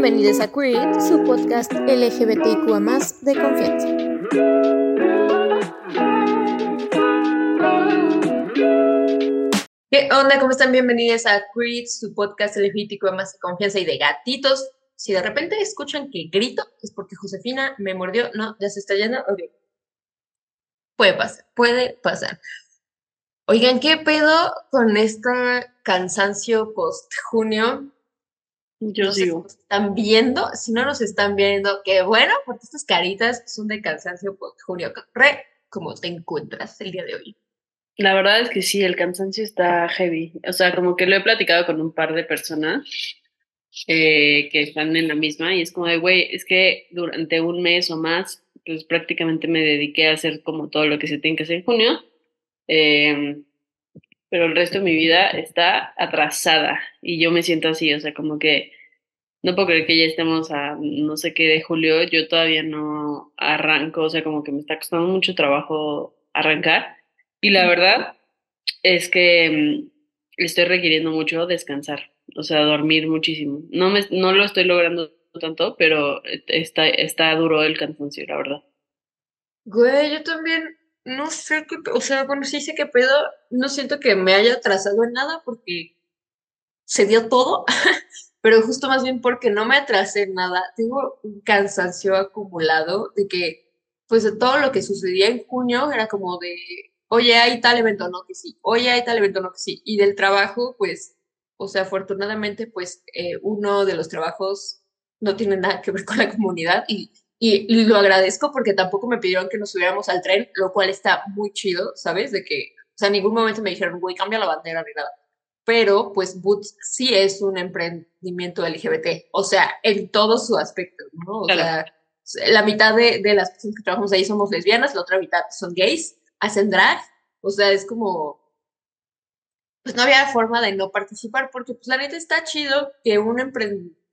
Bienvenidos a Queer, su podcast LGBTIQA de confianza. ¿Qué onda? ¿Cómo están? Bienvenidos a Queer, su podcast LGBTIQA de confianza y de gatitos. Si de repente escuchan que grito, es porque Josefina me mordió. No, ya se está yendo. Ok. Puede pasar, puede pasar. Oigan, ¿qué pedo con este cansancio post junio? Yo no sigo. están viendo, si no nos están viendo, qué bueno, porque estas caritas son de cansancio post junio. Re, ¿cómo te encuentras el día de hoy? La verdad es que sí, el cansancio está heavy. O sea, como que lo he platicado con un par de personas eh, que están en la misma y es como de, güey, es que durante un mes o más, pues prácticamente me dediqué a hacer como todo lo que se tiene que hacer en junio Em, pero el resto de mi vida está atrasada y yo me siento así, o sea, como que no puedo creer que ya estemos a no sé qué de julio, yo todavía no arranco, o sea, como que me está costando mucho trabajo arrancar y la verdad es que em, estoy requiriendo mucho descansar, o sea, dormir muchísimo. No, me, no lo estoy logrando tanto, pero está, está duro el cansancio, la verdad. Güey, yo también no sé qué, o sea, bueno, sí sé qué pedo, no siento que me haya atrasado en nada porque se dio todo, pero justo más bien porque no me atrasé en nada, tengo un cansancio acumulado de que, pues de todo lo que sucedía en junio era como de, oye, hay tal evento, no que sí, oye, hay tal evento, no que sí, y del trabajo, pues, o sea, afortunadamente, pues eh, uno de los trabajos no tiene nada que ver con la comunidad y y, lo agradezco porque tampoco me pidieron que nos subiéramos al tren, lo cual está muy chido, ¿sabes? De que, o sea, en ningún momento me dijeron, güey, cambia la bandera ni nada. Pero, pues, Boots sí es un emprendimiento LGBT, o sea, en todo su aspecto, ¿no? O sea, la mitad de, de, las personas que trabajamos ahí somos lesbianas, la otra mitad son gays, hacen drag, o sea, es como, pues no había forma de no participar, porque, pues, la neta está chido que un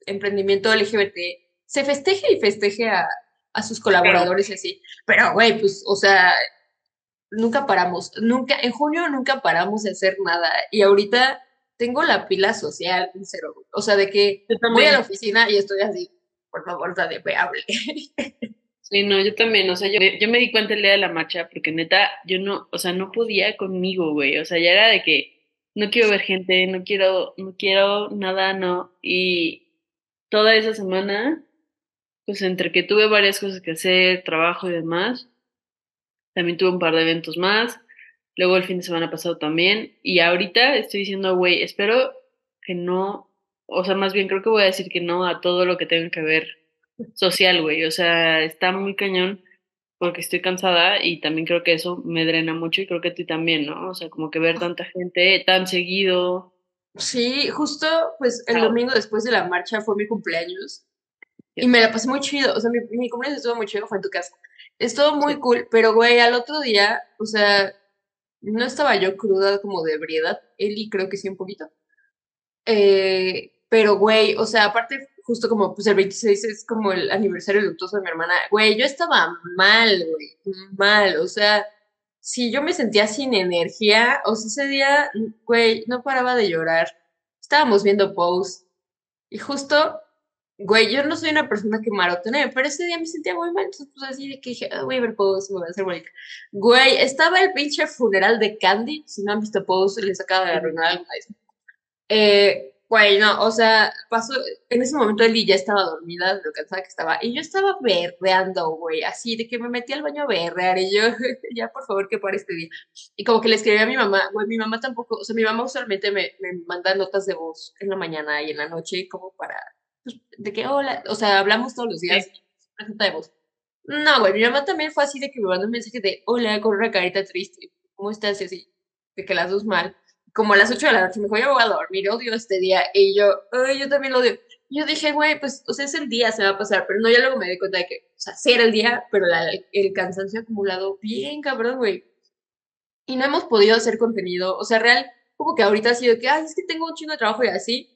emprendimiento LGBT se festeje y festeje a, a sus colaboradores y así. Pero, güey, pues, o sea, nunca paramos, nunca, en junio nunca paramos de hacer nada. Y ahorita tengo la pila social en cero. O sea, de que voy a la oficina y estoy así, por favor, de me hable. Sí, no, yo también, o sea, yo, yo me di cuenta el día de la marcha porque neta, yo no, o sea, no podía conmigo, güey, o sea, ya era de que no quiero ver gente, no quiero, no quiero nada, no, y toda esa semana pues entre que tuve varias cosas que hacer, trabajo y demás, también tuve un par de eventos más, luego el fin de semana pasado también, y ahorita estoy diciendo, güey, espero que no, o sea, más bien creo que voy a decir que no a todo lo que tenga que ver social, güey, o sea, está muy cañón porque estoy cansada y también creo que eso me drena mucho y creo que ti también, ¿no? O sea, como que ver tanta gente tan seguido. Sí, justo pues el domingo después de la marcha fue mi cumpleaños y me la pasé muy chido. O sea, mi, mi cumpleaños estuvo muy chido, fue en tu casa. Estuvo muy cool, pero güey, al otro día, o sea, no estaba yo cruda como de ebriedad. Eli creo que sí un poquito. Eh, pero güey, o sea, aparte, justo como pues el 26 es como el aniversario luctuoso de mi hermana. Güey, yo estaba mal, güey, mal. O sea, si yo me sentía sin energía, o sea, ese día, güey, no paraba de llorar. Estábamos viendo posts y justo Güey, yo no soy una persona que marotone, pero ese día me sentía muy mal, entonces pues así de que dije, ah, voy a ver Pose, me voy a hacer bonita. Güey, estaba el pinche funeral de Candy, si no han visto Pose, les acaba de arruinar algo Eh, güey, no, o sea, pasó, en ese momento Eli ya estaba dormida, lo cansada que estaba, y yo estaba berreando, güey, así de que me metí al baño a berrear, y yo, ya por favor que pare este día. Y como que le escribí a mi mamá, güey, mi mamá tampoco, o sea, mi mamá usualmente me, me manda notas de voz en la mañana y en la noche, como para de que hola, o sea, hablamos todos los días, de voz. No, güey, mi mamá también fue así de que me mandó un mensaje de hola, con una carita triste, ¿cómo estás? Y así, de que las dos mal. Como a las 8 de la noche me dijo, ya voy a dormir, odio este día. Y yo, ay, yo también lo odio. Yo dije, güey, pues, o sea, es el día, se va a pasar, pero no, ya luego me di cuenta de que, o sea, sí era el día, pero la, el cansancio acumulado, bien cabrón, güey. Y no hemos podido hacer contenido, o sea, real, como que ahorita ha sido que, ay, es que tengo un chingo de trabajo y así,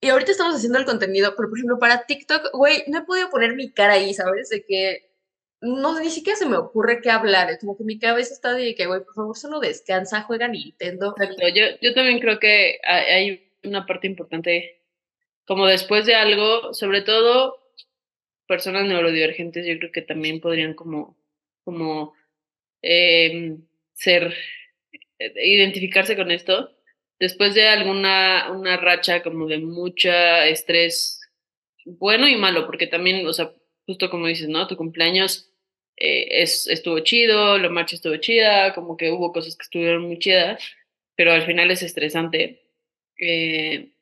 y ahorita estamos haciendo el contenido, pero por ejemplo, para TikTok, güey, no he podido poner mi cara ahí, ¿sabes? De que no, ni siquiera se me ocurre qué hablar. Es como que mi cabeza está de que, güey, por favor, solo descansa, juega Nintendo. Exacto. Yo, yo también creo que hay una parte importante como después de algo, sobre todo personas neurodivergentes, yo creo que también podrían como, como eh, ser, identificarse con esto. Después de alguna una racha como de mucha estrés, bueno y malo, porque también, o sea, justo como dices, ¿no? Tu cumpleaños eh, es, estuvo chido, la marcha estuvo chida, como que hubo cosas que estuvieron muy chidas, pero al final es estresante. Eh,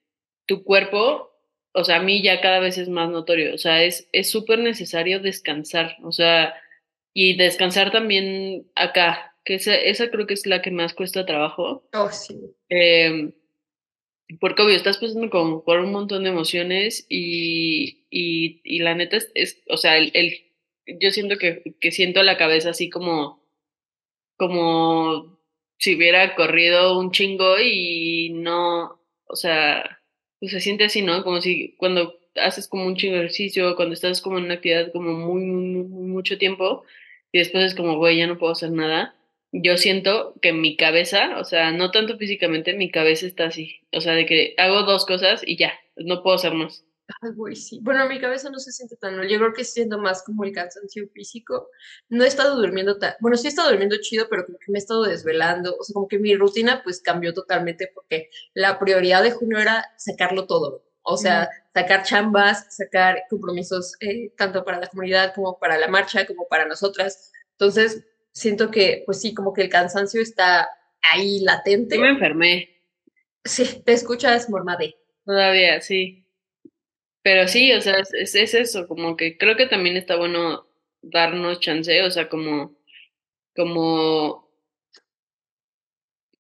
tu cuerpo, o sea, a mí ya cada vez es más notorio, o sea, es súper necesario descansar, o sea, y descansar también acá, que esa, esa creo que es la que más cuesta trabajo. Oh, sí. Eh, porque obvio, estás pasando con, por un montón de emociones y, y, la neta es, o sea, el, yo siento que, que siento la cabeza así como, como si hubiera corrido un chingo y no, o sea, pues se siente así, ¿no? Como si cuando haces como un chingo ejercicio, cuando estás como en una actividad como muy, muy, muy mucho tiempo y después es como, güey, ya no puedo hacer nada. Yo siento que mi cabeza, o sea, no tanto físicamente, mi cabeza está así. O sea, de que hago dos cosas y ya, no puedo hacer más. Ay, güey, sí. Bueno, mi cabeza no se siente tan mal. Yo creo que siento más como el cansancio físico. No he estado durmiendo tan. Bueno, sí he estado durmiendo chido, pero como que me he estado desvelando. O sea, como que mi rutina pues cambió totalmente porque la prioridad de junio era sacarlo todo. O sea, sacar chambas, sacar compromisos eh, tanto para la comunidad como para la marcha, como para nosotras. Entonces, siento que, pues sí, como que el cansancio está ahí latente. Yo me enfermé. Sí, te escuchas mormade. Todavía, sí. Pero sí, o sea, es, es, eso, como que creo que también está bueno darnos chance, o sea, como, como,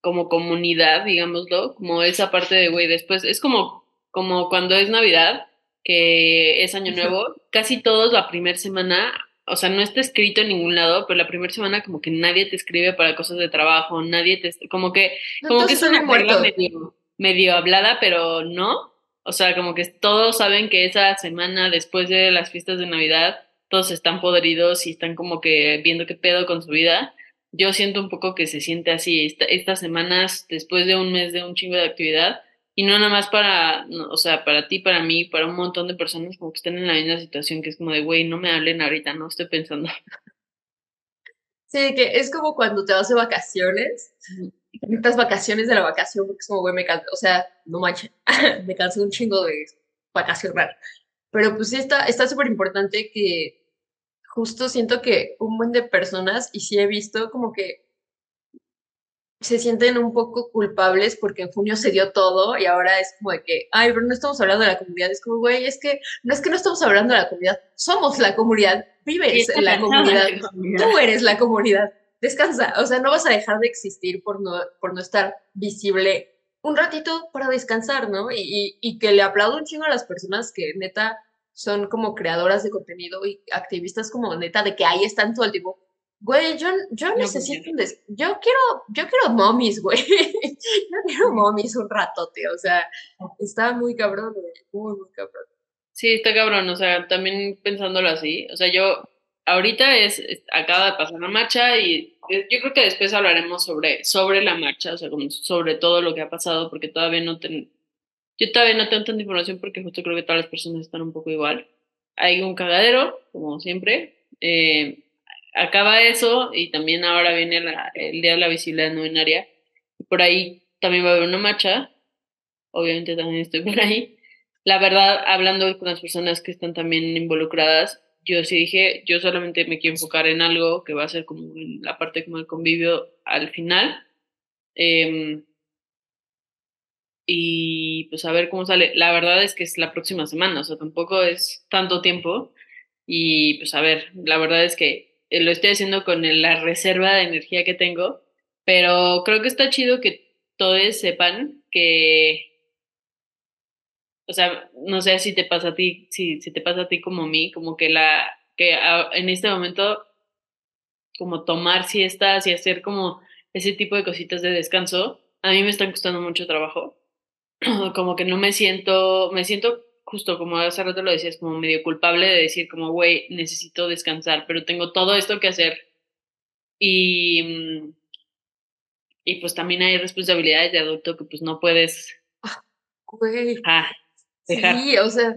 como comunidad, digámoslo, como esa parte de, güey, después, es como, como cuando es Navidad, que es Año Nuevo, casi todos la primera semana, o sea, no está escrito en ningún lado, pero la primera semana como que nadie te escribe para cosas de trabajo, nadie te, como que, como que es una medio, medio hablada, pero no, o sea, como que todos saben que esa semana después de las fiestas de Navidad, todos están podridos y están como que viendo qué pedo con su vida. Yo siento un poco que se siente así estas semanas después de un mes de un chingo de actividad y no nada más para, o sea, para ti, para mí, para un montón de personas como que están en la misma situación que es como de, güey, no me hablen ahorita, no estoy pensando. Sí, que es como cuando te vas de vacaciones estas vacaciones de la vacación, porque es como, güey, me canso, o sea, no manches, me canso un chingo de vacacionar. Pero pues sí está súper importante que justo siento que un buen de personas, y sí he visto como que se sienten un poco culpables porque en junio se dio todo y ahora es como de que, ay, pero no estamos hablando de la comunidad. Es como, güey, es que no es que no estamos hablando de la comunidad, somos la comunidad, vives en la comunidad, tú eres la comunidad descansa, o sea, no vas a dejar de existir por no, por no estar visible un ratito para descansar, ¿no? Y, y, que le aplaudo un chingo a las personas que neta son como creadoras de contenido y activistas como neta de que ahí están todo el tiempo. Güey, yo, yo necesito un des yo quiero, yo quiero momis, güey. yo quiero momis un ratote, o sea, está muy cabrón, güey, muy, muy cabrón. Sí, está cabrón, o sea, también pensándolo así, o sea, yo ahorita es, acaba de pasar la marcha y yo creo que después hablaremos sobre, sobre la marcha, o sea, como sobre todo lo que ha pasado, porque todavía no tengo, yo todavía no tengo tanta información porque justo creo que todas las personas están un poco igual. Hay un cagadero, como siempre. Eh, acaba eso y también ahora viene el Día de la Visibilidad No Binaria. Por ahí también va a haber una marcha. Obviamente también estoy por ahí. La verdad, hablando con las personas que están también involucradas, yo sí dije, yo solamente me quiero enfocar en algo que va a ser como la parte como el convivio al final. Em, y pues a ver cómo sale. La verdad es que es la próxima semana, o sea, tampoco es tanto tiempo. Y pues a ver, la verdad es que lo estoy haciendo con la reserva de energía que tengo, pero creo que está chido que todos sepan que o sea, no sé si te pasa a ti, si, si te pasa a ti como a mí, como que la, que en este momento, como tomar siestas y hacer como ese tipo de cositas de descanso, a mí me están costando mucho trabajo. como que no me siento, me siento justo como hace rato lo decías, como medio culpable de decir como, güey, necesito descansar, pero tengo todo esto que hacer. Y, mm, y pues también hay responsabilidades de adulto que pues no puedes. Güey. Ah, Sí, o sea,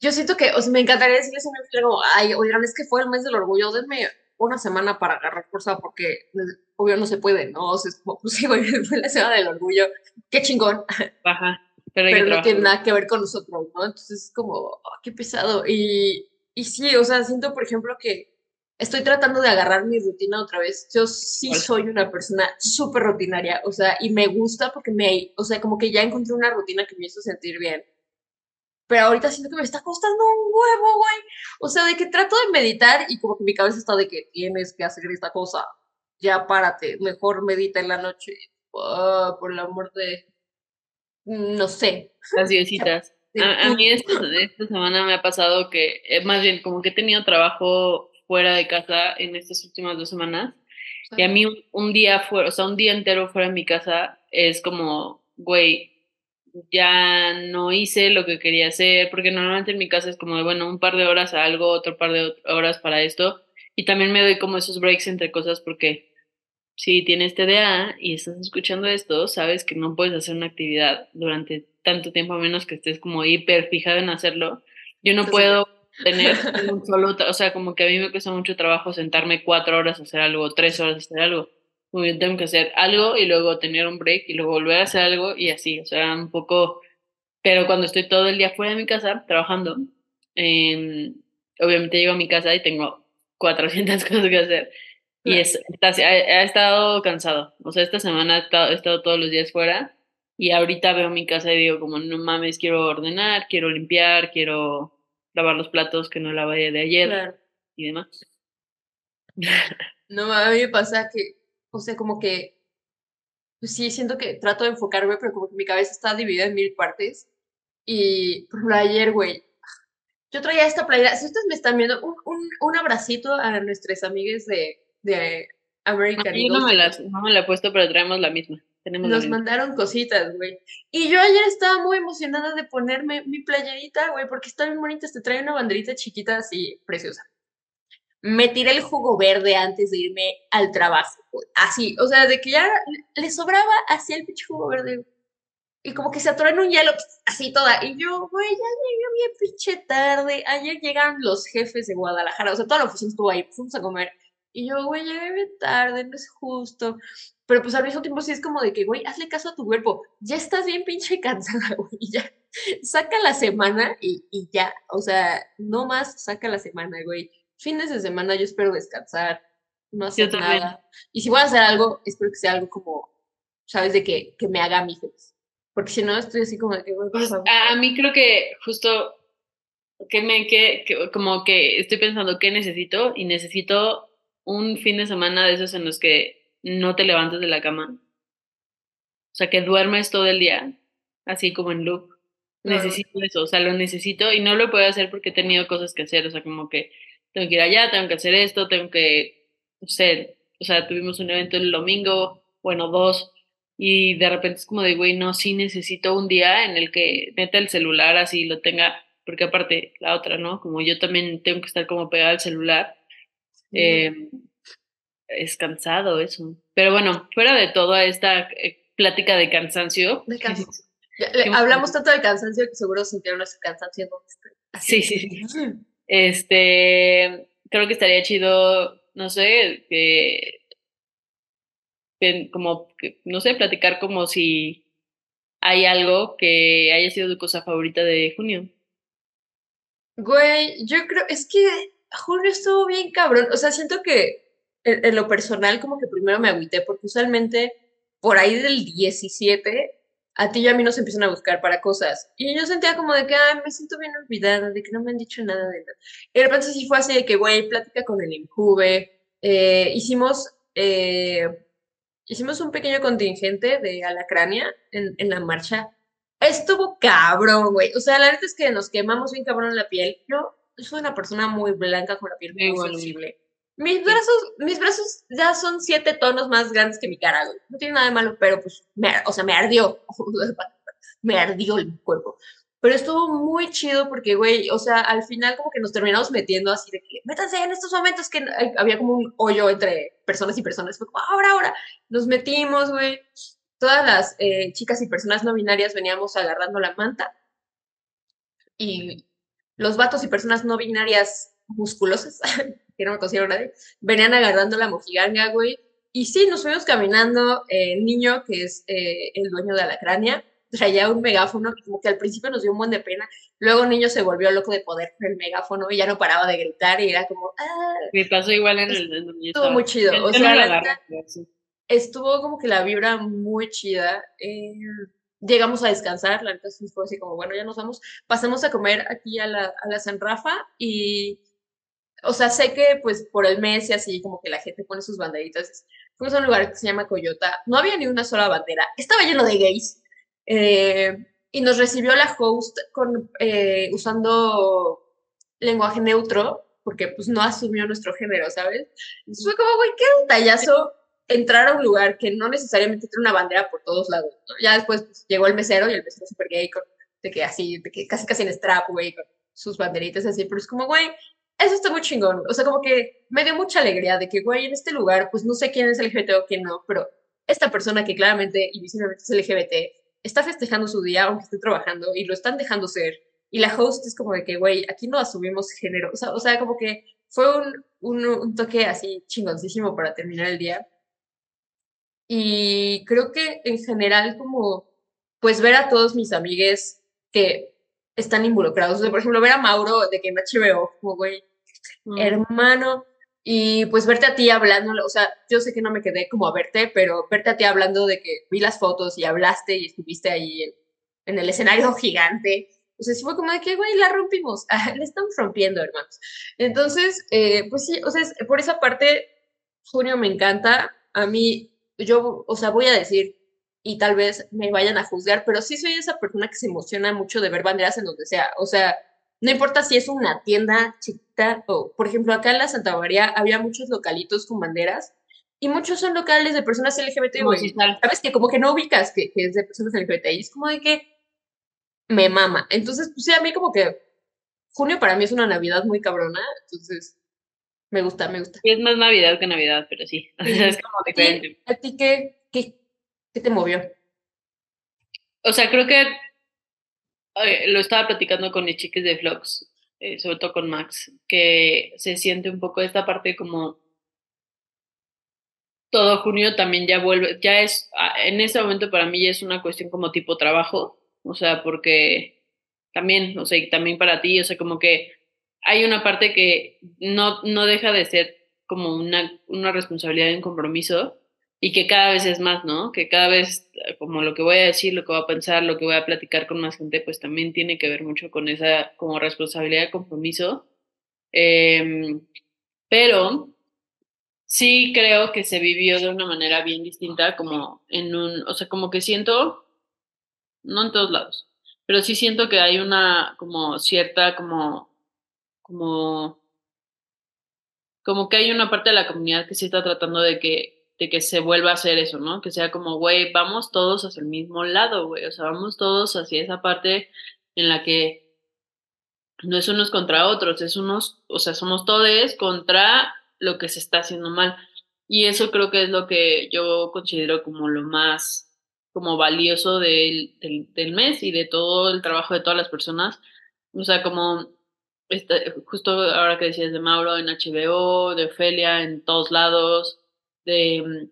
yo siento que, o sea, me encantaría decirles a mi como, ay, oigan, es que fue el mes del orgullo, denme una semana para agarrar fuerza porque pues, obvio no se puede, ¿no? O sea, pues sí, güey, fue la semana del orgullo, qué chingón. Ajá. Pero, no tiene nada que ver con nosotros, ¿no? Entonces es como, oh, qué pesado. Y, y sí, o sea, siento, por ejemplo, que estoy tratando de agarrar mi rutina otra vez. Yo sí soy una persona súper rutinaria, o sea, y me gusta porque me, o sea, como que ya encontré una rutina que me hizo sentir bien. Pero ahorita siento que me está costando un huevo, güey. O sea, de que trato de meditar y como que mi cabeza está de que tienes que hacer esta cosa. Ya párate, mejor medita en la noche. Oh, por el amor de... No sé. Las diositas. A, a, mí esta, esta, semana me ha pasado que, eh, más bien, como que he tenido trabajo fuera de casa en estas últimas dos semanas. Y a mí un, día fuera, o sea, un día entero fuera de mi casa es como, güey, ya no hice lo que quería hacer, porque normalmente en mi casa es como de, bueno, un par de horas a algo, otro par de horas para esto. Y también me doy como esos breaks entre cosas porque si tienes TDA y estás escuchando esto, sabes que no puedes hacer una actividad durante tanto tiempo a menos que estés como hiper fijado en hacerlo. Yo no puedo tener un solo, o sea, como que a mí me cuesta mucho trabajo sentarme cuatro horas a hacer algo, tres horas a hacer algo. Como yo tengo que hacer algo y luego tener un break y luego volver a hacer algo y así, o sea, un poco, pero cuando estoy todo el día fuera de mi casa trabajando, eh, obviamente llego a mi casa y tengo 400 cosas que hacer. Y es, ha, estado cansado. O sea, esta semana he estado, he estado, todos los días fuera y ahorita veo mi casa y digo como, no mames, quiero ordenar, quiero limpiar, quiero lavar los platos que no lavé de ayer y demás. No, a mí me pasa que, o sea, como que, pues sí, siento que trato de enfocarme, pero como que mi cabeza está dividida en mil partes. Y, por ejemplo, ayer, güey, yo traía esta playera. Si ustedes me están viendo, un, un, un abracito a nuestras amigas de, de American Yo no me, la, no me la he puesto, pero traemos la misma. Nos mandaron cositas, güey. Y yo ayer estaba muy emocionada de ponerme mi playerita, güey, porque está bien bonita. Te trae una banderita chiquita así, preciosa. Me tiré el jugo verde antes de irme al trabajo, Así, o sea, de que ya le sobraba así el pinche jugo verde. Y como que se atoró en un hielo, así toda. Y yo, güey, ya llegué bien pinche tarde. Ayer llegaron los jefes de Guadalajara, o sea, toda la oficina estuvo ahí, fuimos a comer. Y yo, güey, llegué tarde, no es justo. Pero pues al mismo tiempo sí es como de que, güey, hazle caso a tu cuerpo. Ya estás bien pinche cansada, güey. Ya. Saca la semana y, y ya. O sea, no más saca la semana, güey. Fines de semana yo espero descansar, no hacer nada. Y si voy a hacer algo, espero que sea algo como, ¿sabes? De que, que me haga a mí feliz. Porque si no, estoy así como de que, pues, a, mí creo que justo que me, que, que, como que estoy pensando qué necesito y necesito un fin de semana de esos en los que no te levantes de la cama. O sea, que duermes todo el día, así como en loop. Necesito eso, o sea, lo necesito y no lo puedo hacer porque he tenido cosas que hacer, o sea, como que tengo que ir allá, tengo que hacer esto, tengo que, no sé, o sea, tuvimos un evento el domingo, bueno, dos, y de repente es como de, güey, no, sí necesito un día en el que meta el celular así lo tenga, porque aparte la otra, ¿no? Como yo también tengo que estar como pegada al celular, eh, es cansado eso. Pero bueno, fuera de toda esta eh, plática de cansancio. hablamos tanto de cansancio que seguro sintieron ese cansancio. Sí, sí, sí. Este, creo que estaría chido, no sé, que, como, no sé, platicar como si hay algo que haya sido tu cosa favorita de junio. Güey, yo creo, es que junio estuvo bien cabrón. O sea, siento que en, lo personal como que primero me agüité porque usualmente por ahí del 17 a ti y a mí nos empiezan a buscar para cosas. Y yo sentía como de que, ay, me siento bien olvidada, de que no me han dicho nada de nada. Y de repente sí fue así de que, güey, plática con el Injuve. Eh, hicimos, eh, hicimos un pequeño contingente de Alacrania en, en la marcha. Estuvo cabrón, güey. O sea, la verdad es que nos quemamos bien cabrón la piel. Yo soy una persona muy blanca con la piel muy sensible. Mis brazos, mis brazos ya son siete tonos más grandes que mi cara, güey. No tiene nada de malo, pero pues, me, o sea, me ardió. me ardió el cuerpo. Pero estuvo muy chido porque, güey, o sea, al final como que nos terminamos metiendo así de que, métanse en estos momentos que había como un hoyo entre personas y personas. Fue como, ahora, ahora. Nos metimos, güey. Todas las eh, chicas y personas no binarias veníamos agarrando la manta y los vatos y personas no binarias musculosas, que no me considero nadie, venían agarrando la mojiganga, güey. Y sí, nos fuimos caminando, eh, el niño, que es eh, el dueño de la cránea, traía un megáfono, como que al principio nos dio un buen de pena, luego el niño se volvió loco de poder con el megáfono y ya no paraba de gritar y era como, ah. Me pasó igual en el... Estuvo muy chido, o sea, estuvo como que la vibra muy chida. Eh, llegamos a descansar, la neta fue así como, bueno, ya nos vamos, pasamos a comer aquí a la, a la San Rafa y, o sea, sé que pues por el mes y así como que la gente pone sus banderitas. Fuimos a un lugar que se llama Coyota, no había ni una sola bandera, estaba lleno de gays. Eh, y nos recibió la host con, eh, usando lenguaje neutro, porque pues no asumió nuestro género, ¿sabes? Entonces fue como, güey, qué detallazo entrar a un lugar que no necesariamente tiene una bandera por todos lados. Ya después pues, llegó el mesero y el mesero súper gay, de que así, de que casi casi en strap, güey, con sus banderitas así, pero es como, güey, eso está muy chingón. O sea, como que me dio mucha alegría de que, güey, en este lugar, pues no sé quién es LGBT o quién no, pero esta persona que claramente y visiblemente es LGBT está festejando su día aunque esté trabajando y lo están dejando ser. Y la host es como de que, güey, aquí no asumimos género. O sea, o sea como que fue un, un, un toque así chingoncísimo para terminar el día. Y creo que en general como, pues ver a todos mis amigues que están involucrados. O sea, por ejemplo, ver a Mauro de que en HBO, como, güey, mm. hermano, y pues verte a ti hablando, o sea, yo sé que no me quedé como a verte, pero verte a ti hablando de que vi las fotos y hablaste y estuviste ahí en, el escenario gigante. O sea, sí fue como de que, güey, la rompimos, la estamos rompiendo, hermanos. Entonces, eh, pues sí, o sea, por esa parte, junio me encanta. A mí yo, o sea, voy a decir, y tal vez me vayan a juzgar, pero sí soy esa persona que se emociona mucho de ver banderas en donde sea. O sea, no importa si es una tienda chiquita o, por ejemplo, acá en la Santa María había muchos localitos con banderas y muchos son locales de personas LGBT. Sabes que como que no ubicas que, es de personas LGBT y es como de que me mama. Entonces, pues sí, a mí como que junio para mí es una Navidad muy cabrona, entonces me gusta, me gusta. Es más Navidad que Navidad, pero sí. es como diferente. ¿A ti qué, qué, qué te movió? O sea, creo que lo estaba platicando con mis chiques de vlogs, eh, sobre todo con Max, que se siente un poco esta parte como todo junio también ya vuelve, ya es, en este momento para mí ya es una cuestión como tipo trabajo, o sea, porque también, o sea, y también para ti, o sea, como que hay una parte que no, no deja de ser como una, una responsabilidad y un compromiso y que cada vez es más, ¿no? Que cada vez, como lo que voy a decir, lo que voy a pensar, lo que voy a platicar con más gente, pues también tiene que ver mucho con esa como responsabilidad y compromiso. Em, pero sí creo que se vivió de una manera bien distinta, como en un, o sea, como que siento, no en todos lados, pero sí siento que hay una como cierta como como, como que hay una parte de la comunidad que sí está tratando de que, de que se vuelva a hacer eso, ¿no? Que sea como, güey, vamos todos hacia el mismo lado, güey, o sea, vamos todos hacia esa parte en la que no es unos contra otros, es unos, o sea, somos todos contra lo que se está haciendo mal. Y eso creo que es lo que yo considero como lo más como valioso del, del, del mes y de todo el trabajo de todas las personas. O sea, como justo ahora que decías de Mauro en HBO, de Ofelia en todos lados, de, mm,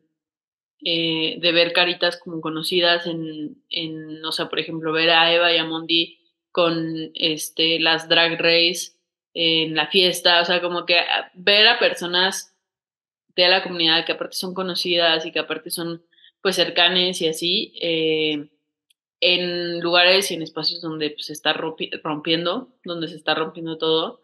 eh, de ver caritas como conocidas en, en, o sea, por ejemplo, ver a Eva y a Mondi con este, las drag race en la fiesta, o sea, como que ah, ver a personas de la comunidad que aparte son conocidas y que aparte son pues cercanes y así, eh, en lugares y en espacios donde pues, se está rompiendo, donde se está rompiendo todo.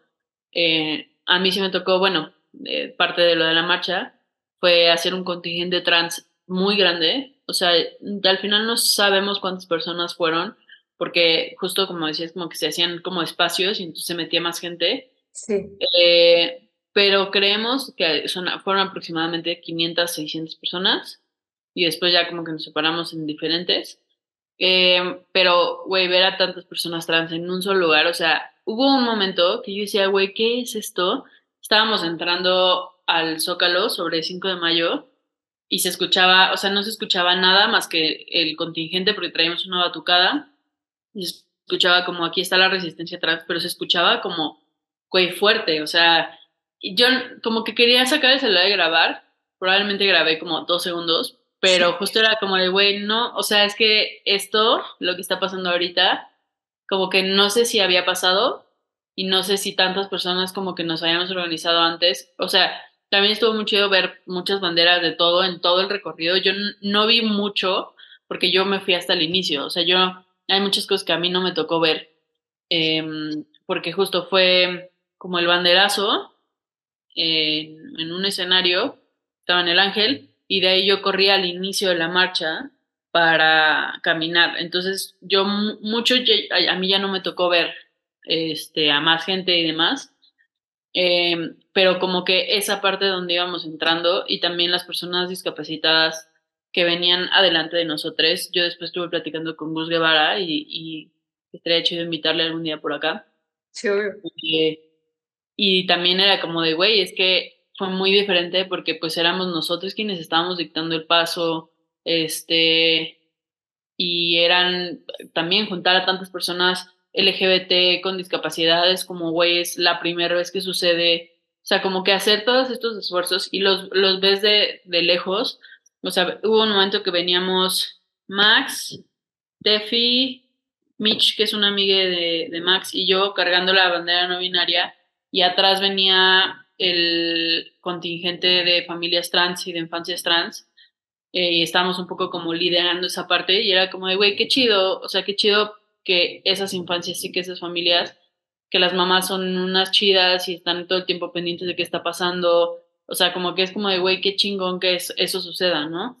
Eh, a mí sí me tocó, bueno, eh, parte de lo de la marcha fue hacer un contingente trans muy grande. O sea, al final no sabemos cuántas personas fueron, porque justo como decías, como que se hacían como espacios y entonces se metía más gente. Sí. Eh, pero creemos que son, fueron aproximadamente 500, 600 personas y después ya como que nos separamos en diferentes. Eh, pero, güey, ver a tantas personas trans en un solo lugar, o sea, hubo un momento que yo decía, güey, ¿qué es esto? Estábamos entrando al Zócalo sobre el 5 de mayo y se escuchaba, o sea, no se escuchaba nada más que el contingente porque traíamos una batucada y se escuchaba como aquí está la resistencia atrás, pero se escuchaba como, güey, fuerte, o sea, yo como que quería sacar el celular y grabar, probablemente grabé como dos segundos, pero justo era como de, güey, no, o sea, es que esto, lo que está pasando ahorita, como que no sé si había pasado y no sé si tantas personas como que nos habíamos organizado antes, o sea, también estuvo muy chido ver muchas banderas de todo en todo el recorrido. Yo no vi mucho porque yo me fui hasta el inicio, o sea, yo, hay muchas cosas que a mí no me tocó ver, em, porque justo fue como el banderazo en un escenario, estaba en el Ángel, y de ahí yo corrí al inicio de la marcha para caminar. Entonces, yo mucho, a mí ya no me tocó ver este, a más gente y demás, em, pero como que esa parte donde íbamos entrando y también las personas discapacitadas que venían adelante de nosotros, yo después estuve platicando con Gus Guevara y, y estaría chido invitarle algún día por acá. Sí, obvio. Y, y también era como de, güey, es que fue muy diferente porque pues éramos nosotros quienes estábamos dictando el paso, este, y eran también juntar a tantas personas LGBT con discapacidades como, güey, es la primera vez que sucede, o sea, como que hacer todos estos esfuerzos y los, los ves de, de lejos, o sea, hubo un momento que veníamos Max, Tefi, Mitch, que es una amiga de, de Max, y yo cargando la bandera no binaria y atrás venía el contingente de familias trans y de infancias trans, eh, y estábamos un poco como liderando esa parte, y era como de, güey, qué chido, o sea, qué chido que esas infancias y que esas familias, que las mamás son unas chidas y están todo el tiempo pendientes de qué está pasando, o sea, como que es como de, güey, qué chingón que es, eso suceda, ¿no?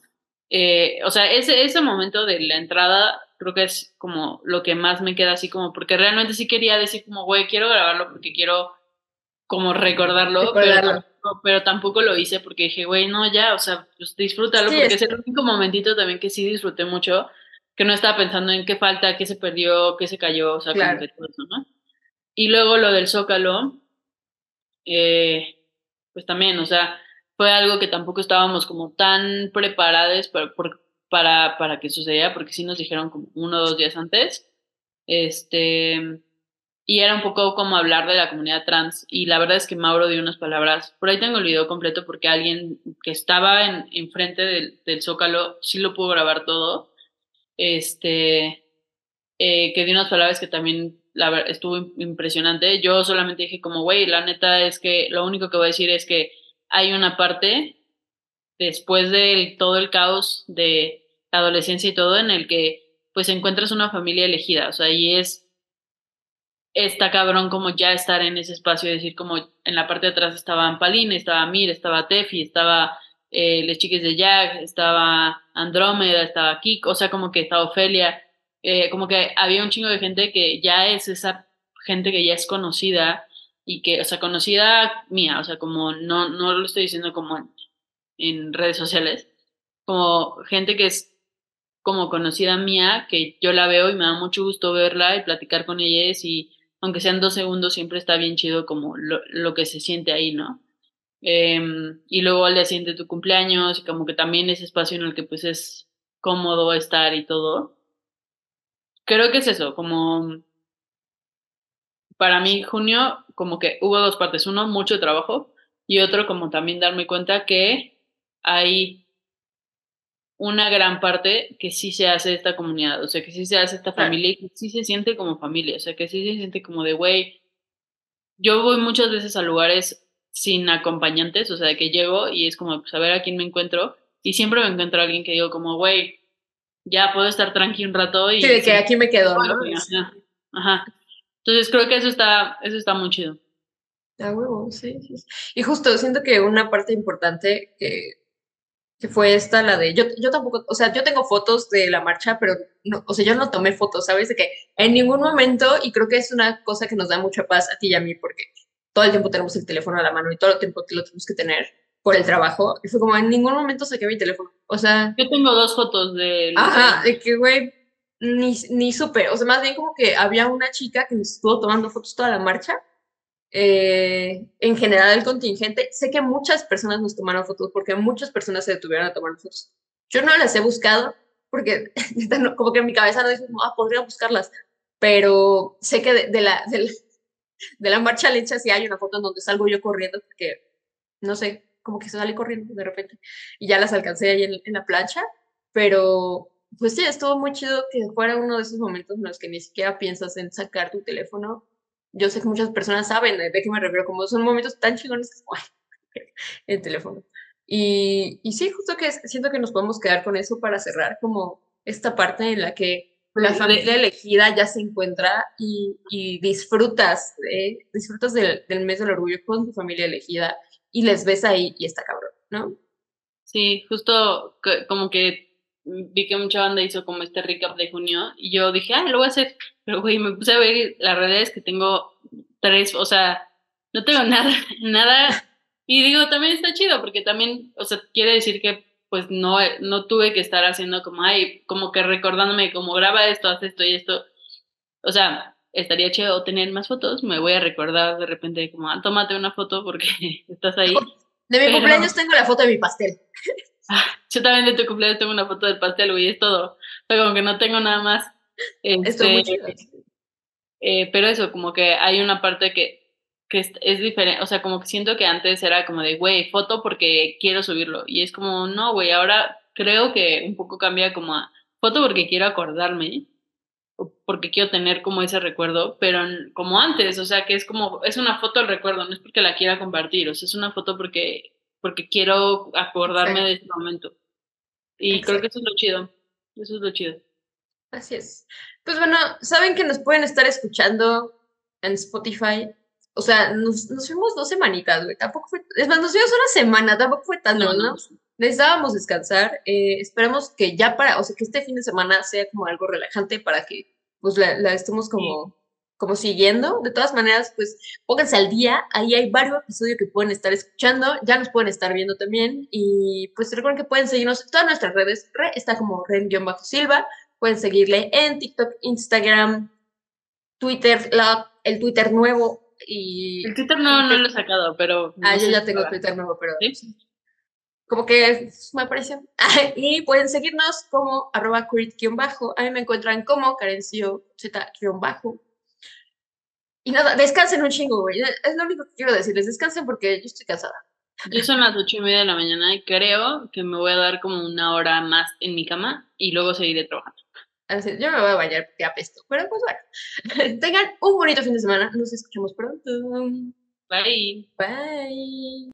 Eh, o sea, ese, ese momento de la entrada creo que es como lo que más me queda así como, porque realmente sí quería decir como, güey, quiero grabarlo porque quiero como recordarlo, Pero, tampoco lo hice porque dije, güey, no, ya, o sea, pues disfrútalo, porque es... el único momentito también que sí disfruté mucho, que no estaba pensando en qué falta, qué se perdió, qué se cayó, o sea, que todo eso, ¿no? Y luego lo del Zócalo, eh, pues también, o sea, fue algo que tampoco estábamos como tan preparados para, para, para que sucediera, porque sí nos dijeron como uno o dos días antes, este y era un poco como hablar de la comunidad trans y la verdad es que Mauro dio unas palabras, por ahí tengo el video completo porque alguien que estaba en, enfrente del, del, Zócalo sí lo pudo grabar todo, este, eh, que dio unas palabras que también la, estuvo impresionante, yo solamente dije como, güey, la neta es que lo único que voy a decir es que hay una parte después de todo el caos de la adolescencia y todo en el que pues encuentras una familia elegida, o sea, y es está cabrón como ya estar en ese espacio decir como en la parte de atrás estaba Ampaline, estaba Mir, estaba Tefi, estaba eh, Les Chiques de Jack, estaba Andrómeda, estaba Kik, o sea, como que estaba Ofelia, eh, como que había un chingo de gente que ya es esa gente que ya es conocida y que, o sea, conocida mía, o sea, como no, no lo estoy diciendo como en, redes sociales, como gente que es como conocida mía, que yo la veo y me da mucho gusto verla y platicar con ellas y aunque sean dos segundos, siempre está bien chido como lo, que se siente ahí, ¿no? Em, y luego al día siguiente tu cumpleaños, y como que también ese espacio en el que pues es cómodo estar y todo. Creo que es eso, como para mí junio como que hubo dos partes, uno mucho trabajo y otro como también darme cuenta que hay una gran parte que sí se hace esta comunidad, o sea, que sí se hace esta familia y que sí se siente como familia, o sea, que sí se siente como de, güey, yo voy muchas veces a lugares sin acompañantes, o sea, que llego y es como, pues, a ver a quién me encuentro, y siempre me encuentro a alguien que digo como, güey, ya puedo estar tranqui un rato y... Sí, de que aquí me quedo, ¿no? Ajá. Entonces creo que eso está, eso está muy chido. Huevo, sí, sí. Y justo siento que una parte importante que que fue esta, la de, yo, yo tampoco, o sea, yo tengo fotos de la marcha, pero no, o sea, yo no tomé fotos, ¿sabes? De que en ningún momento, y creo que es una cosa que nos da mucha paz a ti y a mí, porque todo el tiempo tenemos el teléfono a la mano y todo el tiempo que lo tenemos que tener por el trabajo, y fue como, en ningún momento saqué mi teléfono, o sea... Yo tengo dos fotos de... Ajá, de que, güey, ni, ni supe, o sea, más bien como que había una chica que nos estuvo tomando fotos toda la marcha, eh, en general el contingente. Sé que muchas personas nos tomaron fotos porque muchas personas se detuvieron a tomar fotos. Yo no las he buscado porque como que en mi cabeza no dice, ah, podría buscarlas. pero sé que de, la, de, la, marcha lecha sí hay una foto en donde salgo yo corriendo, porque, no sé, como que se sale corriendo de repente, y ya las alcancé ahí en, en la plancha, pero pues sí, estuvo muy chido que fuera uno de esos momentos en los que ni siquiera piensas en sacar tu teléfono. Yo sé que muchas personas saben de qué me refiero, como son momentos tan chingones que el teléfono. Y, y sí, justo que siento que nos podemos quedar con eso para cerrar como esta parte en la que la familia elegida ya se encuentra y, y disfrutas, disfrutas del, del, mes del orgullo con tu familia elegida y les ves ahí y está cabrón, ¿no? Sí, justo como que vi que mucha banda hizo como este recap de junio y yo dije, ah, lo voy a hacer. Pero, güey, me puse a ver las redes que tengo tres, o sea, no tengo nada, nada. Y digo, también está chido porque también, o sea, quiere decir que pues no, no tuve que estar haciendo como, ay, como que recordándome, como graba esto, haz esto y esto. O sea, estaría chido tener más fotos, me voy a recordar de repente como, ah, tómate una foto porque estás ahí. De mi cumpleaños tengo la foto de mi pastel. yo también de tu cumpleaños tengo una foto del pastel, güey, es todo. Pero como que no tengo nada más. Este, eh, pero eso, como que hay una parte que, que es, es, diferente, o sea, como que siento que antes era como de, güey, foto porque quiero subirlo. Y es como, no, güey, ahora creo que un poco cambia como a foto porque quiero acordarme, porque quiero tener como ese recuerdo, pero como antes, o sea, que es como, es una foto al recuerdo, no es porque la quiera compartir, o sea, es una foto porque porque quiero acordarme de ese momento. Y creo que eso es lo chido. Eso es lo chido. Así es. Pues bueno, saben que nos pueden estar escuchando en Spotify. O sea, nos, nos fuimos dos semanitas, güey. Tampoco fue. Es más, nos fuimos una semana, tampoco fue tan no, ¿no? Necesitábamos descansar. Eh, esperamos que ya para, o sea, que este fin de semana sea como algo relajante para que pues la, la estemos como como siguiendo. De todas maneras, pues pónganse al día. Ahí hay varios episodios que pueden estar escuchando. Ya nos pueden estar viendo también. Y pues recuerden que pueden seguirnos en todas nuestras redes. está como Ren-Silva. Pueden seguirle en TikTok, Instagram, Twitter, la, el Twitter nuevo. Y, el Twitter nuevo no lo he sacado, pero... ah, yo ya tengo Twitter nuevo, pero... Como que me apareció. y pueden seguirnos como arroba bajo A mí me encuentran como carencio z-bajo. Y nada, descansen un chingo, güey. Es lo único que quiero decirles. Descansen porque yo estoy cansada. Yo son las ocho y media de la mañana y creo que me voy a dar como una hora más en mi cama y luego seguiré trabajando. Así, yo me voy a bañar porque apesto. Pero pues bueno, tengan un bonito fin de semana. Nos escuchamos pronto. Bye. Bye.